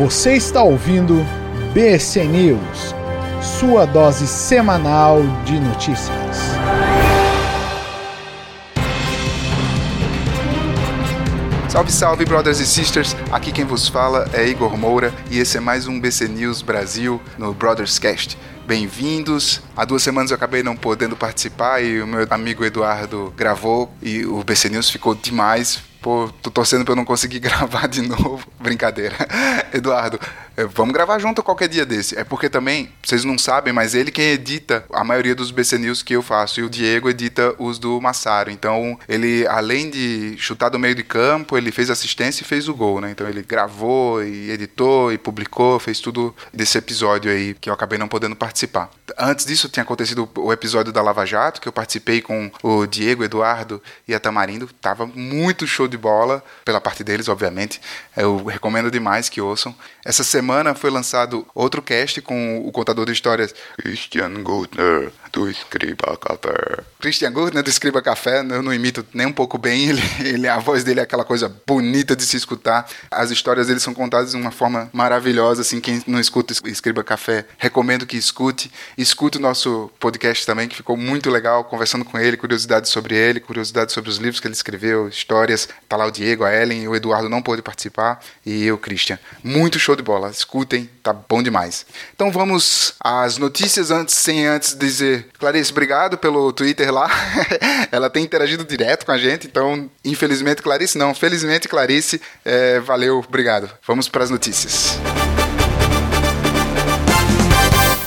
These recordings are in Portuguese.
Você está ouvindo BC News, sua dose semanal de notícias. Salve, salve, brothers e sisters! Aqui quem vos fala é Igor Moura e esse é mais um BC News Brasil no Brothers Cast. Bem-vindos. Há duas semanas eu acabei não podendo participar e o meu amigo Eduardo gravou e o BC News ficou demais. Pô, tô torcendo pra eu não conseguir gravar de novo. Brincadeira. Eduardo, eh, vamos gravar junto qualquer dia desse. É porque também, vocês não sabem, mas ele quem edita a maioria dos BC News que eu faço. E o Diego edita os do Massaro. Então, ele, além de chutar do meio de campo, ele fez assistência e fez o gol, né? Então, ele gravou e editou e publicou, fez tudo desse episódio aí que eu acabei não podendo participar. Antes disso, tinha acontecido o episódio da Lava Jato, que eu participei com o Diego, Eduardo e a Tamarindo. Tava muito show de bola, pela parte deles, obviamente. Eu recomendo demais que ouçam. Essa semana foi lançado outro cast com o contador de histórias Christian Gutner, do Escriba Café. Christian Gutner, do Escriba Café, eu não imito nem um pouco bem, ele, ele, a voz dele é aquela coisa bonita de se escutar. As histórias dele são contadas de uma forma maravilhosa, assim, quem não escuta Escriba Café, recomendo que escute. Escute o nosso podcast também, que ficou muito legal, conversando com ele, curiosidades sobre ele, curiosidades sobre os livros que ele escreveu, histórias. Tá lá o Diego, a Ellen, o Eduardo não pôde participar, e eu, Christian. Muito show de bola. Escutem, tá bom demais. Então vamos às notícias antes, sem antes dizer, Clarice, obrigado pelo Twitter lá. Ela tem interagido direto com a gente, então, infelizmente, Clarice não. Felizmente, Clarice, é, valeu, obrigado. Vamos para as notícias.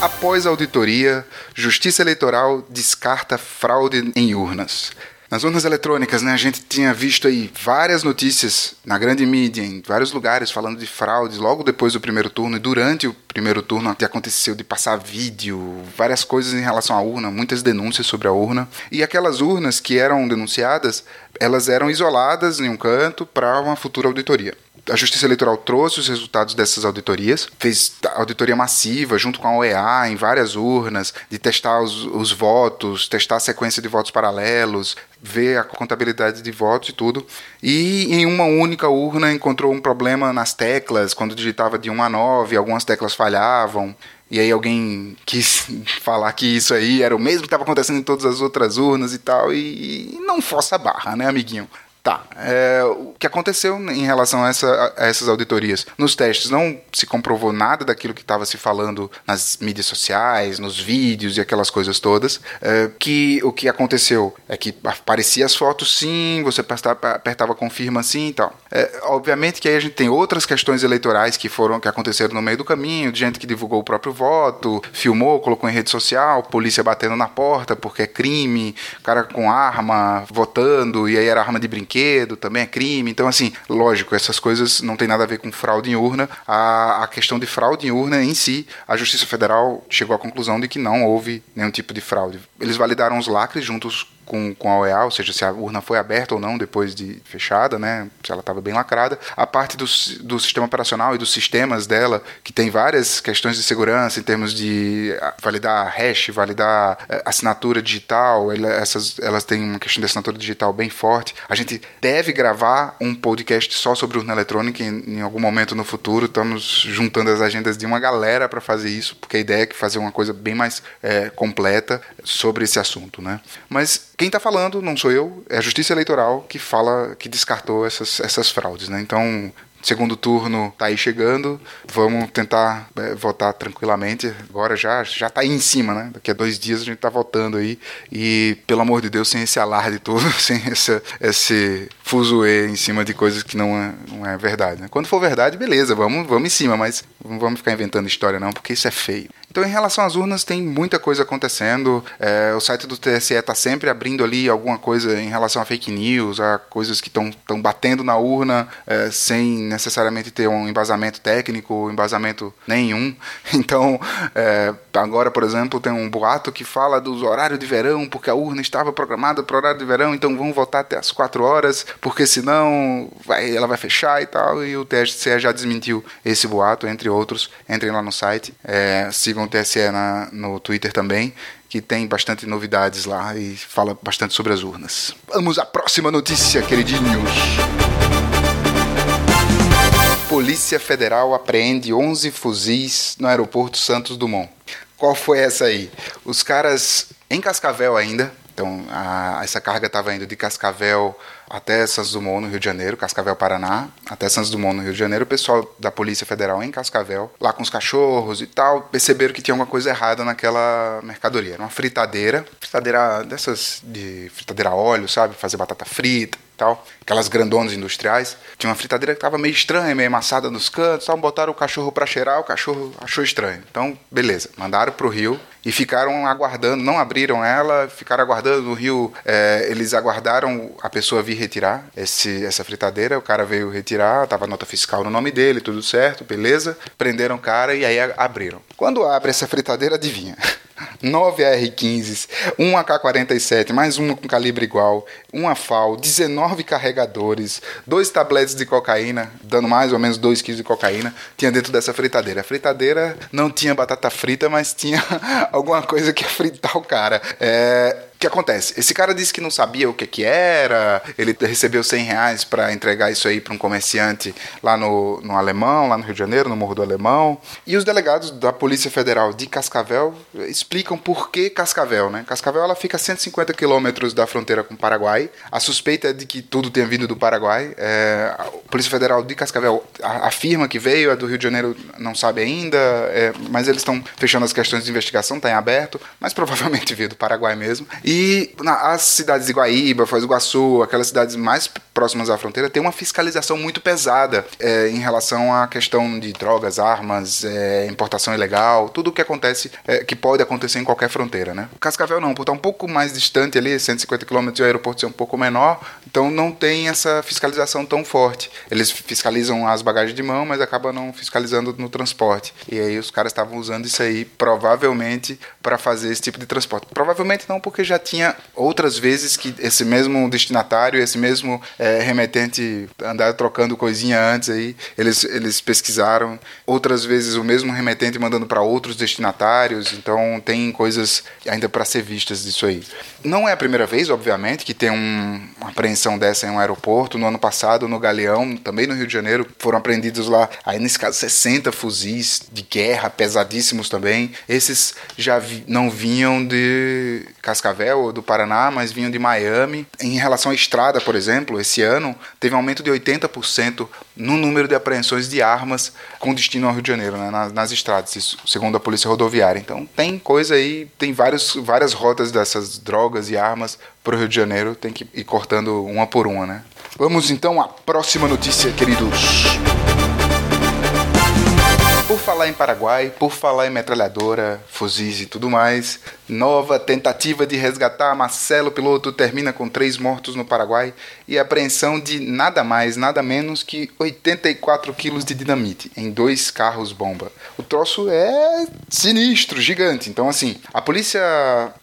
Após auditoria, Justiça Eleitoral descarta fraude em urnas. Nas urnas eletrônicas, né, a gente tinha visto aí várias notícias na grande mídia, em vários lugares, falando de fraudes logo depois do primeiro turno e durante o primeiro turno até aconteceu de passar vídeo, várias coisas em relação à urna, muitas denúncias sobre a urna. E aquelas urnas que eram denunciadas, elas eram isoladas em um canto para uma futura auditoria a Justiça Eleitoral trouxe os resultados dessas auditorias, fez auditoria massiva junto com a OEA em várias urnas, de testar os, os votos, testar a sequência de votos paralelos, ver a contabilidade de votos e tudo. E em uma única urna encontrou um problema nas teclas, quando digitava de 1 a 9, algumas teclas falhavam. E aí alguém quis falar que isso aí era o mesmo que estava acontecendo em todas as outras urnas e tal, e, não força a barra, né, amiguinho? Tá. É, o que aconteceu em relação a, essa, a, essas auditorias? Nos testes não se comprovou nada daquilo que estava se falando nas mídias sociais, nos vídeos e aquelas coisas todas. É, que o que aconteceu é que aparecia as fotos sim, você apertava, apertava confirma sim e tal. É, obviamente que aí a gente tem outras questões eleitorais que foram que aconteceram no meio do caminho, de gente que divulgou o próprio voto, filmou, colocou em rede social, polícia batendo na porta porque é crime, cara com arma votando e aí era arma de brinquedo brinquedo, também é crime. Então, assim, lógico, essas coisas não tem nada a ver com fraude em urna. A, a questão de fraude em urna em si, a Justiça Federal chegou à conclusão de que não houve nenhum tipo de fraude. Eles validaram os lacres juntos com, com a OEA, ou seja, se a urna foi aberta ou não depois de fechada, né, se ela estava bem lacrada. A parte do, do sistema operacional e dos sistemas dela, que tem várias questões de segurança em termos de ah, validar hash, validar eh, assinatura digital, ela, essas, elas têm uma questão de assinatura digital bem forte. A gente deve gravar um podcast só sobre urna eletrônica em, em algum momento no futuro. Estamos juntando as agendas de uma galera para fazer isso, porque a ideia é que fazer uma coisa bem mais é, completa sobre esse assunto, né? Mas quem está falando não sou eu, é a Justiça Eleitoral que fala, que descartou essas, essas fraudes. Né? Então, segundo turno está aí chegando, vamos tentar é, votar tranquilamente. Agora já já está aí em cima, né? Daqui a dois dias a gente está votando aí e pelo amor de Deus sem esse alarde todo, sem esse, esse fuzuê em cima de coisas que não é, não é verdade. Né? Quando for verdade, beleza, vamos vamos em cima, mas não vamos ficar inventando história não, porque isso é feio. Então, em relação às urnas, tem muita coisa acontecendo. É, o site do TSE está sempre abrindo ali alguma coisa em relação a fake news, a coisas que estão batendo na urna é, sem necessariamente ter um embasamento técnico, embasamento nenhum. Então, é, agora, por exemplo, tem um boato que fala dos horários de verão, porque a urna estava programada para o horário de verão, então vamos votar até as 4 horas, porque senão vai, ela vai fechar e tal. E o TSE já desmentiu esse boato, entre outros. Entrem lá no site, é, sigam o TSE na, no Twitter também, que tem bastante novidades lá e fala bastante sobre as urnas. Vamos à próxima notícia, queridinhos. Polícia Federal apreende 11 fuzis no aeroporto Santos Dumont. Qual foi essa aí? Os caras em Cascavel ainda, então a, essa carga estava indo de Cascavel até Santos Dumont, no Rio de Janeiro, Cascavel, Paraná, até Santos Dumont, no Rio de Janeiro. O pessoal da Polícia Federal em Cascavel, lá com os cachorros e tal, perceberam que tinha alguma coisa errada naquela mercadoria. Era uma fritadeira, fritadeira dessas de fritadeira a óleo, sabe? Fazer batata frita tal, aquelas grandonas industriais. Tinha uma fritadeira que estava meio estranha, meio amassada nos cantos, tal. botaram o cachorro para cheirar, o cachorro achou estranho. Então, beleza, mandaram para o rio e ficaram aguardando, não abriram ela, ficaram aguardando no rio. É, eles aguardaram a pessoa vir retirar esse, essa fritadeira, o cara veio retirar, tava nota fiscal no nome dele, tudo certo, beleza. Prenderam o cara e aí abriram. Quando abre essa fritadeira, adivinha? 9 AR-15s, um AK-47, mais uma com calibre igual, uma FAL, 19 carregadores, dois tabletes de cocaína, dando mais ou menos 2 kg de cocaína, tinha dentro dessa fritadeira. A fritadeira não tinha batata frita, mas tinha alguma coisa que ia fritar o cara. É, que acontece? Esse cara disse que não sabia o que, que era, ele recebeu 100 reais para entregar isso aí para um comerciante lá no, no Alemão, lá no Rio de Janeiro, no Morro do Alemão. E os delegados da Polícia Federal de Cascavel explicam por que Cascavel, né? Cascavel ela fica a 150 quilômetros da fronteira com o Paraguai. A suspeita é de que tudo tenha vindo do Paraguai. É, a Polícia Federal de Cascavel afirma que veio, a do Rio de Janeiro não sabe ainda, é, mas eles estão fechando as questões de investigação, está em aberto, mas provavelmente veio do Paraguai mesmo. E e na, as cidades de Guaíba, Foz do Iguaçu, aquelas cidades mais próximas à fronteira, tem uma fiscalização muito pesada é, em relação à questão de drogas, armas, é, importação ilegal, tudo o que acontece, é, que pode acontecer em qualquer fronteira, né? Cascavel não, por estar um pouco mais distante ali, 150 quilômetros, e o aeroporto ser um pouco menor, então não tem essa fiscalização tão forte. Eles fiscalizam as bagagens de mão, mas acabam não fiscalizando no transporte. E aí os caras estavam usando isso aí, provavelmente, para fazer esse tipo de transporte. Provavelmente não, porque já tinha outras vezes que esse mesmo destinatário, esse mesmo é, remetente andar trocando coisinha antes aí, eles, eles pesquisaram. Outras vezes o mesmo remetente mandando para outros destinatários, então tem coisas ainda para ser vistas disso aí. Não é a primeira vez, obviamente, que tem um, uma apreensão dessa em um aeroporto. No ano passado, no Galeão, também no Rio de Janeiro, foram apreendidos lá, aí nesse caso, 60 fuzis de guerra, pesadíssimos também. Esses já vi, não vinham de Cascavel, ou do Paraná, mas vinham de Miami. Em relação à estrada, por exemplo, esse ano teve um aumento de 80% no número de apreensões de armas com destino ao Rio de Janeiro, né, nas, nas, estradas, isso, segundo a Polícia Rodoviária. Então tem coisa aí, tem vários, várias rotas dessas drogas e armas para o Rio de Janeiro, tem que ir cortando uma por uma, né? Vamos então à próxima notícia, queridos. Por falar em Paraguai, por falar em metralhadora, fuzis e tudo mais, nova tentativa de resgatar Marcelo Piloto termina com três mortos no Paraguai e apreensão de nada mais, nada menos que 84 quilos de dinamite em dois carros-bomba. O troço é sinistro, gigante. Então, assim, a Polícia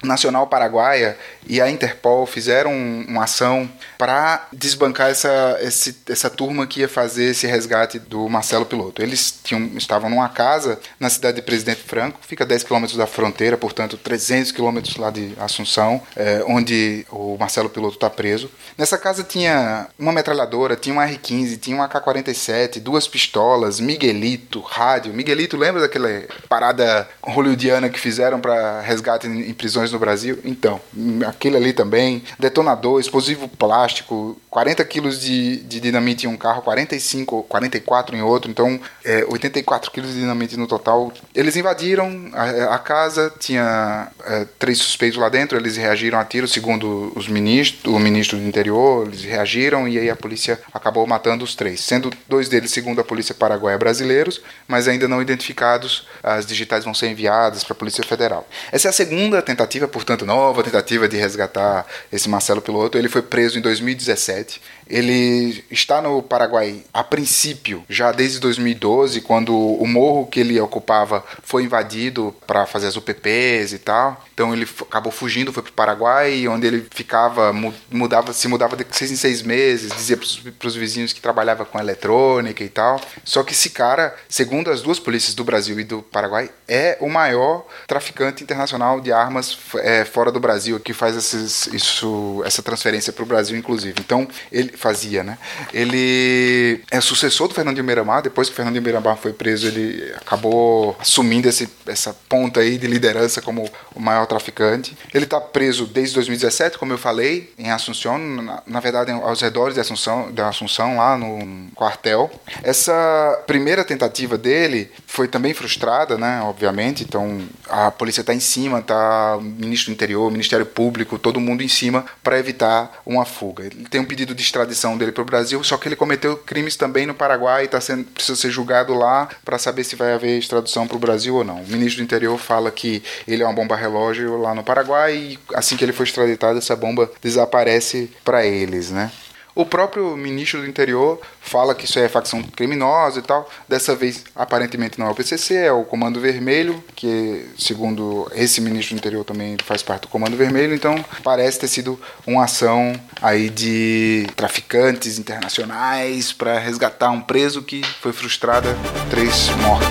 Nacional Paraguaia e a Interpol fizeram uma ação para desbancar essa, esse, essa turma que ia fazer esse resgate do Marcelo Piloto. Eles tinham, estavam numa casa na cidade de Presidente Franco, fica a 10 quilômetros da fronteira, portanto 300 quilômetros lá de Assunção, é, onde o Marcelo Piloto está preso. Nessa casa tinha uma metralhadora, tinha um R-15, tinha um AK-47, duas pistolas, Miguelito, rádio. Miguelito, lembra daquela parada hollywoodiana que fizeram para resgate em prisões no Brasil? Então, aquele ali também, detonador, explosivo plástico, 40 quilos de, de dinamite em um carro, 45, 44 em outro, então é, 84 quilos de dinamite no total. Eles invadiram a, a casa, tinha é, três suspeitos lá dentro, eles reagiram a tiro, segundo os ministros, o ministro do interior, eles reagiram e aí a polícia acabou matando os três, sendo dois deles, segundo a polícia paraguaia, brasileiros, mas ainda não identificados. As digitais vão ser enviadas para a Polícia Federal. Essa é a segunda tentativa, portanto, nova tentativa de resgatar esse Marcelo Piloto. Ele foi preso em 2017. Ele está no Paraguai a princípio, já desde 2012, quando o morro que ele ocupava foi invadido para fazer as UPPs e tal. Então ele acabou fugindo, foi para o Paraguai, onde ele ficava, mudava, se mudava de seis em seis meses, dizia para os vizinhos que trabalhava com eletrônica e tal. Só que esse cara, segundo as duas polícias do Brasil e do Paraguai, é o maior traficante internacional de armas é, fora do Brasil, que faz esses, isso, essa transferência para o Brasil, inclusive. Então, ele fazia, né? Ele é sucessor do Fernandinho Beiramar, depois que o Fernandinho Beiramar foi preso, ele acabou assumindo esse, essa ponta aí de liderança como o maior traficante. Ele está preso desde 2017, como eu falei, em Assunção, na, na verdade aos redores de Assunção, da Assunção, lá no quartel. Essa primeira tentativa dele foi também frustrada, né, obviamente, então a polícia está em cima, tá o ministro do interior, Ministério Público, todo mundo em cima para evitar uma fuga. Ele tem um pedido de extradição dele para o Brasil, só que ele cometeu crimes também no Paraguai e tá sendo, precisa ser julgado lá para saber se vai haver extradição para o Brasil ou não. O ministro do interior fala que ele é uma bomba relógio lá no Paraguai e assim que ele for extraditado, essa bomba desaparece para eles, né? O próprio ministro do interior fala que isso é facção criminosa e tal. Dessa vez, aparentemente, não é o PCC, é o Comando Vermelho, que, segundo esse ministro do interior, também faz parte do Comando Vermelho. Então, parece ter sido uma ação aí de traficantes internacionais para resgatar um preso que foi frustrada, três mortos.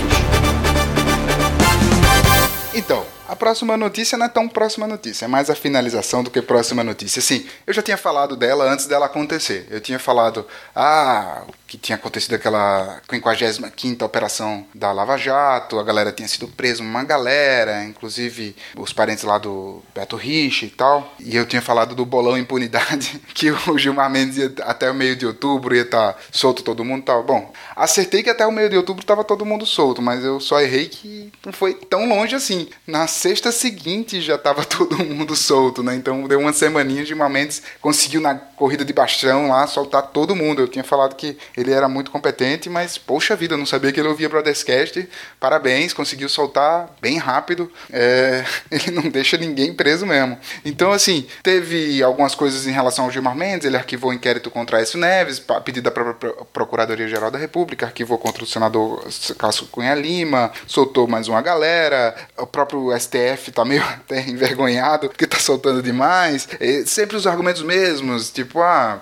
Então, a próxima notícia não é tão próxima notícia, é mais a finalização do que próxima notícia. Sim, eu já tinha falado dela antes dela acontecer. Eu tinha falado, ah, que tinha acontecido aquela 55 operação da Lava Jato, a galera tinha sido presa, uma galera, inclusive os parentes lá do Beto Rich e tal. E eu tinha falado do bolão impunidade, que o Gilmar Mendes ia, até o meio de outubro ia estar tá solto todo mundo e tal. Bom, acertei que até o meio de outubro estava todo mundo solto, mas eu só errei que não foi tão longe assim. Na sexta seguinte já estava todo mundo solto, né? Então deu uma semaninha, Gilmar Mendes conseguiu na corrida de bastão lá soltar todo mundo. Eu tinha falado que ele era muito competente, mas poxa vida, eu não sabia que ele ouvia Broadcast. Parabéns, conseguiu soltar bem rápido. É, ele não deixa ninguém preso mesmo. Então, assim, teve algumas coisas em relação ao Gilmar Mendes, ele arquivou o inquérito contra Écio Neves, a pedido da própria Procuradoria-Geral da República, arquivou contra o senador Cássio Cunha Lima, soltou mais uma galera, o próprio tá meio até envergonhado, porque tá soltando demais. E sempre os argumentos mesmos, tipo, ah,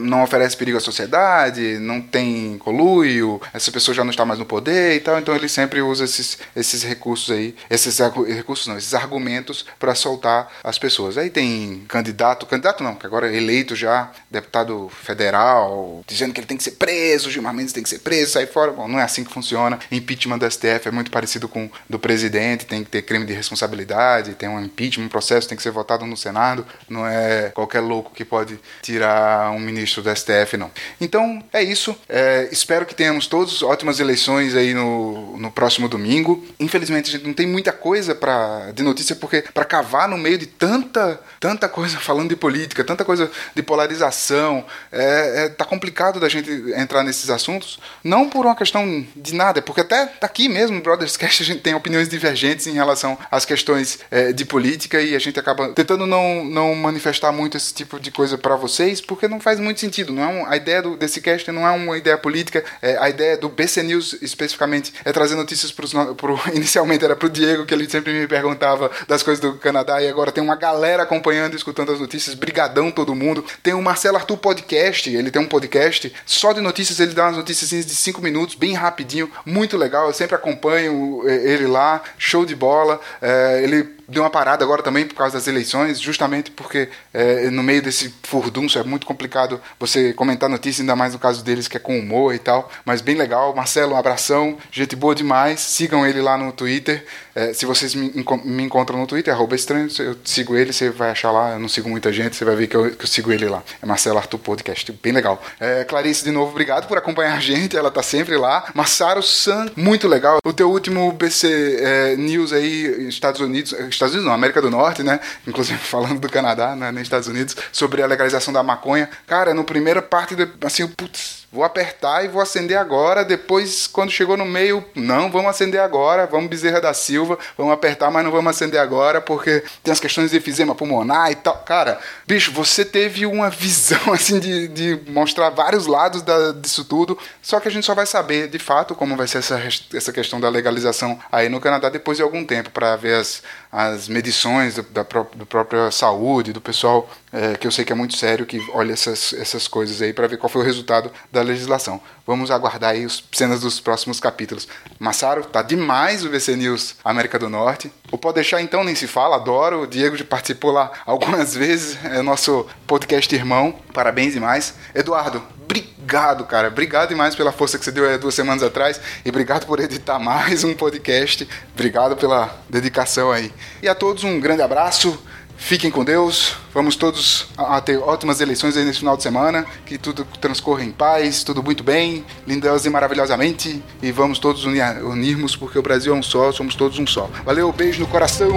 não oferece perigo à sociedade, não tem coluio, essa pessoa já não está mais no poder e tal, então ele sempre usa esses, esses recursos aí, esses recursos não, esses argumentos para soltar as pessoas. Aí tem candidato, candidato não, que agora é eleito já, deputado federal, dizendo que ele tem que ser preso, Gilmar Mendes tem que ser preso, sair fora. Bom, não é assim que funciona. Impeachment do STF é muito parecido com do presidente, tem que ter crime de responsabilidade, tem um impeachment, um processo tem que ser votado no Senado, não é qualquer louco que pode tirar um ministro do STF, não. Então, é isso. É, espero que tenhamos todos ótimas eleições aí no, no próximo domingo. Infelizmente, a gente não tem muita coisa pra, de notícia, porque para cavar no meio de tanta, tanta coisa falando de política, tanta coisa de polarização, é, é, tá complicado da gente entrar nesses assuntos. Não por uma questão de nada, porque até aqui mesmo, Brothers Cast, a gente tem opiniões divergentes em relação às questões é, de política e a gente acaba tentando não, não manifestar muito esse tipo de coisa para vocês, porque não faz muito sentido. Não é um, a ideia do, desse cast não é uma ideia política. É, a ideia do BC News, especificamente, é trazer notícias para pro Inicialmente era para o Diego, que ele sempre me perguntava das coisas do Canadá, e agora tem uma galera acompanhando escutando as notícias. Brigadão todo mundo. Tem o Marcelo Arthur Podcast, ele tem um podcast só de notícias, ele dá umas notícias de 5 minutos, bem rapidinho, muito legal. Eu sempre acompanho é, ele lá, show de bola. É, ele deu uma parada agora também por causa das eleições, justamente porque é, no meio desse furdunço é muito complicado você comentar notícias, ainda mais no caso deles que é com humor e tal, mas bem legal. Marcelo, um abração, gente boa demais. Sigam ele lá no Twitter. É, se vocês me, me, encontram no Twitter, arroba estranho, eu sigo ele, você vai achar lá. Eu não sigo muita gente, você vai ver que eu, que eu sigo ele lá. É Marcelo Arthur Podcast, bem legal. É, Clarice, de novo, obrigado por acompanhar a gente, ela tá sempre lá. Massaro San, muito legal. O teu último BC News aí, Estados Unidos Estados Unidos não, América do Norte, né? Inclusive falando do Canadá, né? nos Estados Unidos, sobre a legalização da maconha. Cara, no primeira parte, assim, putz, Vou apertar e vou acender agora. Depois, quando chegou no meio, não, vamos acender agora. Vamos Bezerra da Silva. Vamos apertar, mas não vamos acender agora porque tem as questões de efizema pulmonar e tal. Cara, bicho, você teve uma visão assim de, de mostrar vários lados da, disso tudo. Só que a gente só vai saber de fato como vai ser essa, essa questão da legalização aí no Canadá depois de algum tempo para ver as, as medições da, da, própria saúde, do pessoal é, que eu sei que é muito sério, que olha essas, essas coisas aí para ver qual foi o resultado da legislação. Vamos aguardar aí as cenas dos próximos capítulos. Massaro, tá demais o VC News América do Norte. O Pode Deixar então nem se fala, adoro. O Diego já participou lá algumas vezes, é nosso podcast irmão. Parabéns demais. Eduardo, obrigado, cara. Obrigado demais pela força que você deu duas semanas atrás e obrigado por editar mais um podcast. Obrigado pela dedicação aí. E a todos um grande abraço. Fiquem com Deus. Vamos todos a ter ótimas eleições aí nesse final de semana. Que tudo transcorra em paz, tudo muito bem, lindosa e maravilhosamente. E vamos todos unir, unirmos, porque o Brasil é um só, somos todos um só. Valeu, beijo no coração.